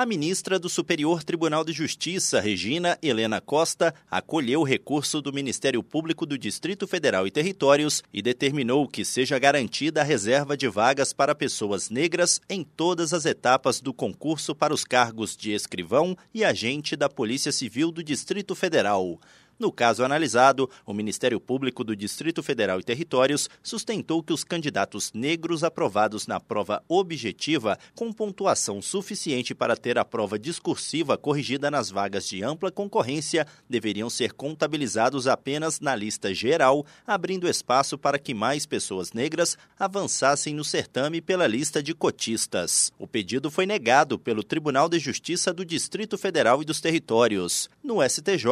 A ministra do Superior Tribunal de Justiça, Regina Helena Costa, acolheu o recurso do Ministério Público do Distrito Federal e Territórios e determinou que seja garantida a reserva de vagas para pessoas negras em todas as etapas do concurso para os cargos de escrivão e agente da Polícia Civil do Distrito Federal. No caso analisado, o Ministério Público do Distrito Federal e Territórios sustentou que os candidatos negros aprovados na prova objetiva, com pontuação suficiente para ter a prova discursiva corrigida nas vagas de ampla concorrência, deveriam ser contabilizados apenas na lista geral, abrindo espaço para que mais pessoas negras avançassem no certame pela lista de cotistas. O pedido foi negado pelo Tribunal de Justiça do Distrito Federal e dos Territórios. No STJ,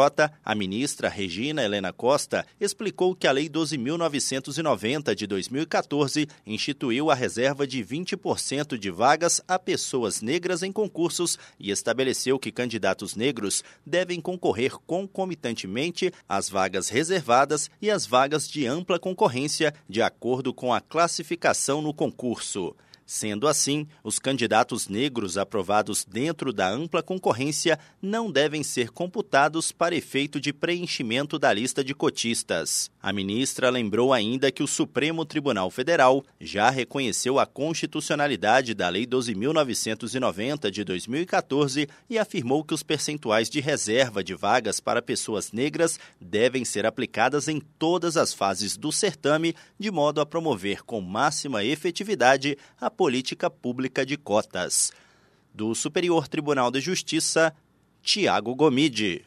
a ministra ministra Regina Helena Costa explicou que a Lei 12.990 de 2014 instituiu a reserva de 20% de vagas a pessoas negras em concursos e estabeleceu que candidatos negros devem concorrer concomitantemente às vagas reservadas e às vagas de ampla concorrência, de acordo com a classificação no concurso. Sendo assim, os candidatos negros aprovados dentro da ampla concorrência não devem ser computados para efeito de preenchimento da lista de cotistas. A ministra lembrou ainda que o Supremo Tribunal Federal já reconheceu a constitucionalidade da Lei 12.990 de 2014 e afirmou que os percentuais de reserva de vagas para pessoas negras devem ser aplicadas em todas as fases do certame, de modo a promover com máxima efetividade a política pública de cotas. Do Superior Tribunal de Justiça, Tiago Gomide.